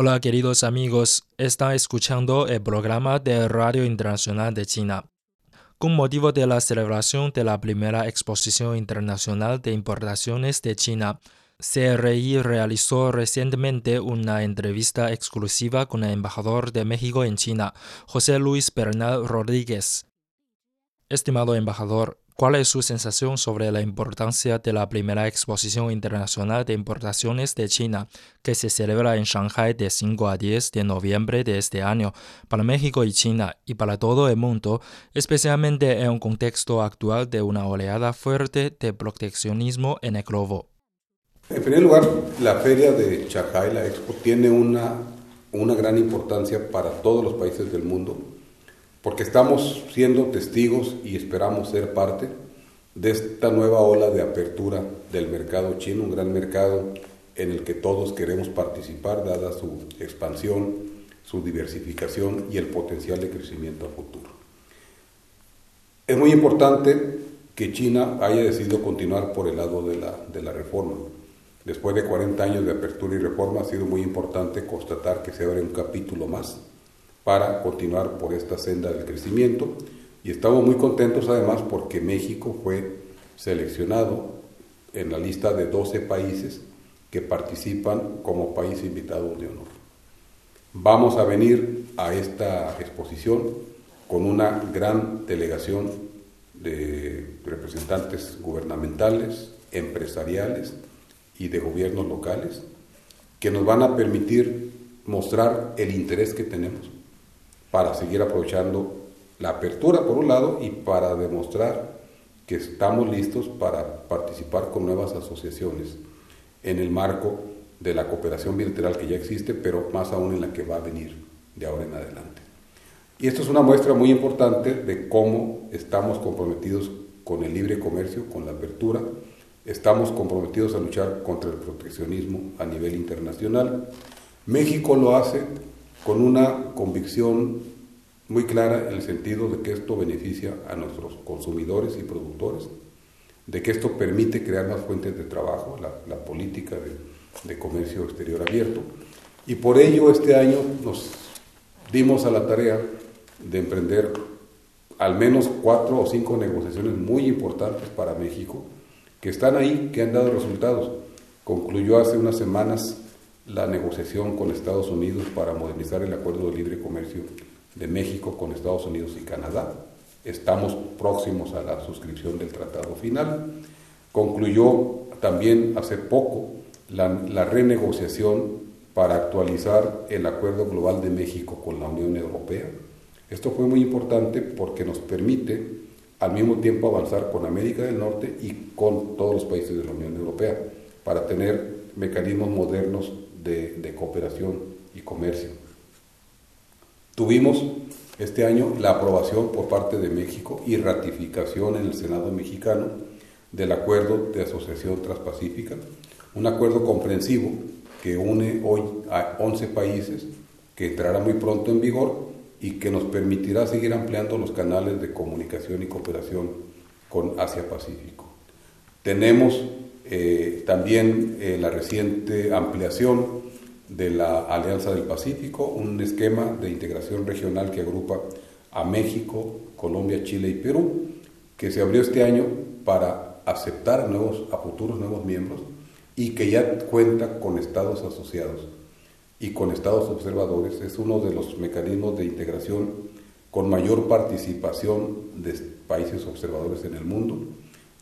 Hola queridos amigos, están escuchando el programa de Radio Internacional de China. Con motivo de la celebración de la primera exposición internacional de importaciones de China, CRI realizó recientemente una entrevista exclusiva con el embajador de México en China, José Luis Bernal Rodríguez. Estimado embajador, ¿Cuál es su sensación sobre la importancia de la primera exposición internacional de importaciones de China, que se celebra en Shanghai de 5 a 10 de noviembre de este año, para México y China y para todo el mundo, especialmente en un contexto actual de una oleada fuerte de proteccionismo en el globo? En primer lugar, la feria de Shanghai, la Expo, tiene una, una gran importancia para todos los países del mundo porque estamos siendo testigos y esperamos ser parte de esta nueva ola de apertura del mercado chino, un gran mercado en el que todos queremos participar dada su expansión, su diversificación y el potencial de crecimiento a futuro. Es muy importante que China haya decidido continuar por el lado de la, de la reforma. Después de 40 años de apertura y reforma ha sido muy importante constatar que se abre un capítulo más para continuar por esta senda del crecimiento y estamos muy contentos además porque México fue seleccionado en la lista de 12 países que participan como país invitado de honor. Vamos a venir a esta exposición con una gran delegación de representantes gubernamentales, empresariales y de gobiernos locales que nos van a permitir mostrar el interés que tenemos para seguir aprovechando la apertura por un lado y para demostrar que estamos listos para participar con nuevas asociaciones en el marco de la cooperación bilateral que ya existe, pero más aún en la que va a venir de ahora en adelante. Y esto es una muestra muy importante de cómo estamos comprometidos con el libre comercio, con la apertura, estamos comprometidos a luchar contra el proteccionismo a nivel internacional. México lo hace con una convicción muy clara en el sentido de que esto beneficia a nuestros consumidores y productores, de que esto permite crear más fuentes de trabajo, la, política de, de, comercio exterior abierto. Y por ello este año nos dimos a la tarea de emprender al menos cuatro o cinco negociaciones muy importantes para México, que están ahí, que han dado resultados. Concluyó hace unas semanas la negociación con Estados Unidos para modernizar el acuerdo de libre comercio de México con Estados Unidos y Canadá. Estamos próximos a la suscripción del tratado final. Concluyó también hace poco la, la renegociación para actualizar el acuerdo global de México con la Unión Europea. Esto fue muy importante porque nos permite al mismo tiempo avanzar con América del Norte y con todos los países de la Unión Europea para tener mecanismos modernos de, cooperación y comercio. Tuvimos este año la aprobación por parte de México y ratificación en el Senado mexicano del Acuerdo de Asociación Transpacífica, un acuerdo comprensivo que une hoy a 11 países, que entrará muy pronto en vigor y que nos permitirá seguir ampliando los canales de comunicación y cooperación con Asia-Pacífico. Tenemos eh, también eh, la reciente ampliación de la Alianza del Pacífico, un esquema de integración regional que agrupa a México, Colombia, Chile y Perú, que se abrió este año para aceptar nuevos, a futuros nuevos miembros y que ya cuenta con estados asociados y con estados observadores. Es uno de los mecanismos de integración con mayor participación de países observadores en el mundo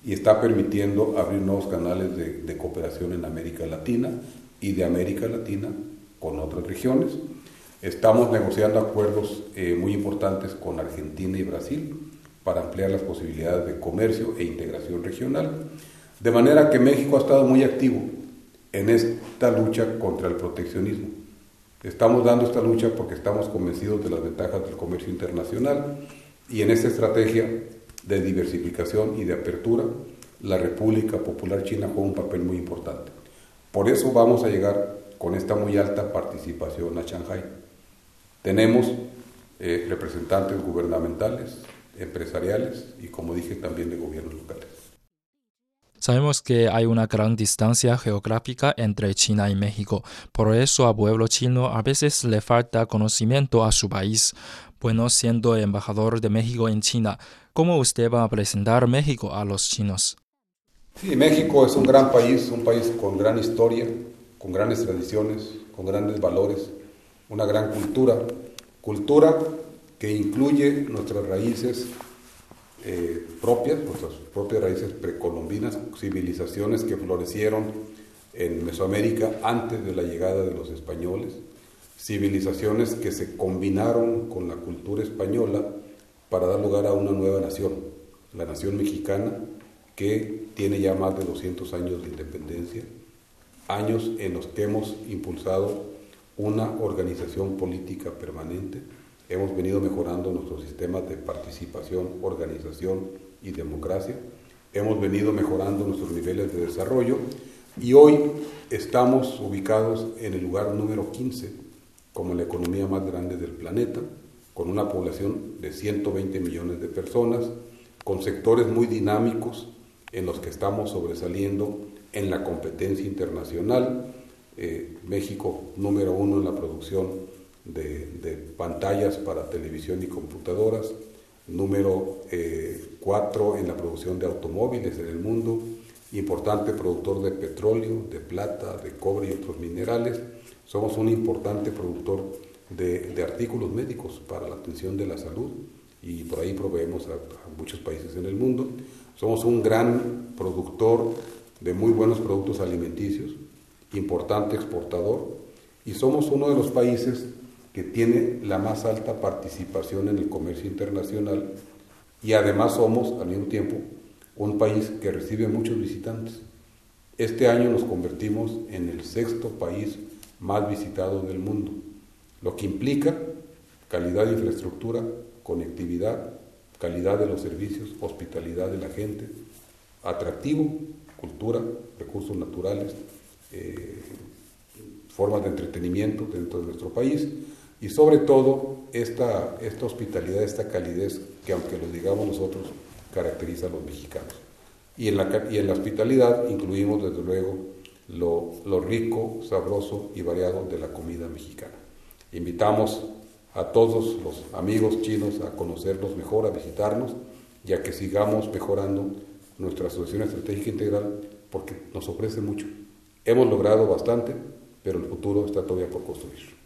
y está permitiendo abrir nuevos canales de, de cooperación en América Latina y de América Latina con otras regiones. Estamos negociando acuerdos eh, muy importantes con Argentina y Brasil para ampliar las posibilidades de comercio e integración regional. De manera que México ha estado muy activo en esta lucha contra el proteccionismo. Estamos dando esta lucha porque estamos convencidos de las ventajas del comercio internacional y en esta estrategia de diversificación y de apertura, la República Popular China juega un papel muy importante. Por eso vamos a llegar con esta muy alta participación a Shanghai. Tenemos eh, representantes gubernamentales, empresariales y, como dije, también de gobiernos locales. Sabemos que hay una gran distancia geográfica entre China y México, por eso al pueblo chino a veces le falta conocimiento a su país. Bueno, siendo embajador de México en China, ¿cómo usted va a presentar México a los chinos? Sí, México es un gran país, un país con gran historia, con grandes tradiciones, con grandes valores, una gran cultura, cultura que incluye nuestras raíces eh, propias, nuestras propias raíces precolombinas, civilizaciones que florecieron en Mesoamérica antes de la llegada de los españoles, civilizaciones que se combinaron con la cultura española para dar lugar a una nueva nación, la nación mexicana, que tiene ya más de 200 años de independencia, años en los que hemos impulsado una organización política permanente, hemos venido mejorando nuestros sistemas de participación, organización y democracia, hemos venido mejorando nuestros niveles de desarrollo y hoy estamos ubicados en el lugar número 15 como la economía más grande del planeta, con una población de 120 millones de personas, con sectores muy dinámicos en los que estamos sobresaliendo en la competencia internacional. Eh, México número uno en la producción de, pantallas para televisión y computadoras, número eh, cuatro en la producción de automóviles en el mundo, importante productor de petróleo, de plata, de cobre y otros minerales. Somos un importante productor de, de artículos médicos para la atención de la salud y por ahí proveemos a muchos países en el mundo. Somos un gran productor de muy buenos productos alimenticios, importante exportador, y somos uno de los países que tiene la más alta participación en el comercio internacional y además somos al mismo tiempo un país que recibe muchos visitantes. Este año nos convertimos en el sexto país más visitado del mundo, lo que implica calidad de infraestructura, conectividad, calidad de los servicios, hospitalidad de la gente, atractivo, cultura, recursos naturales, eh, formas de entretenimiento dentro de nuestro país y sobre todo esta, esta hospitalidad, esta calidez que aunque lo digamos nosotros, caracteriza a los mexicanos. Y en la, y en la hospitalidad incluimos desde luego lo, rico, sabroso y variado de la comida mexicana. Invitamos a todos los amigos chinos a conocerlos mejor, a visitarnos y a que sigamos mejorando nuestra asociación estratégica integral porque nos ofrece mucho. Hemos logrado bastante, pero el futuro está todavía por construir.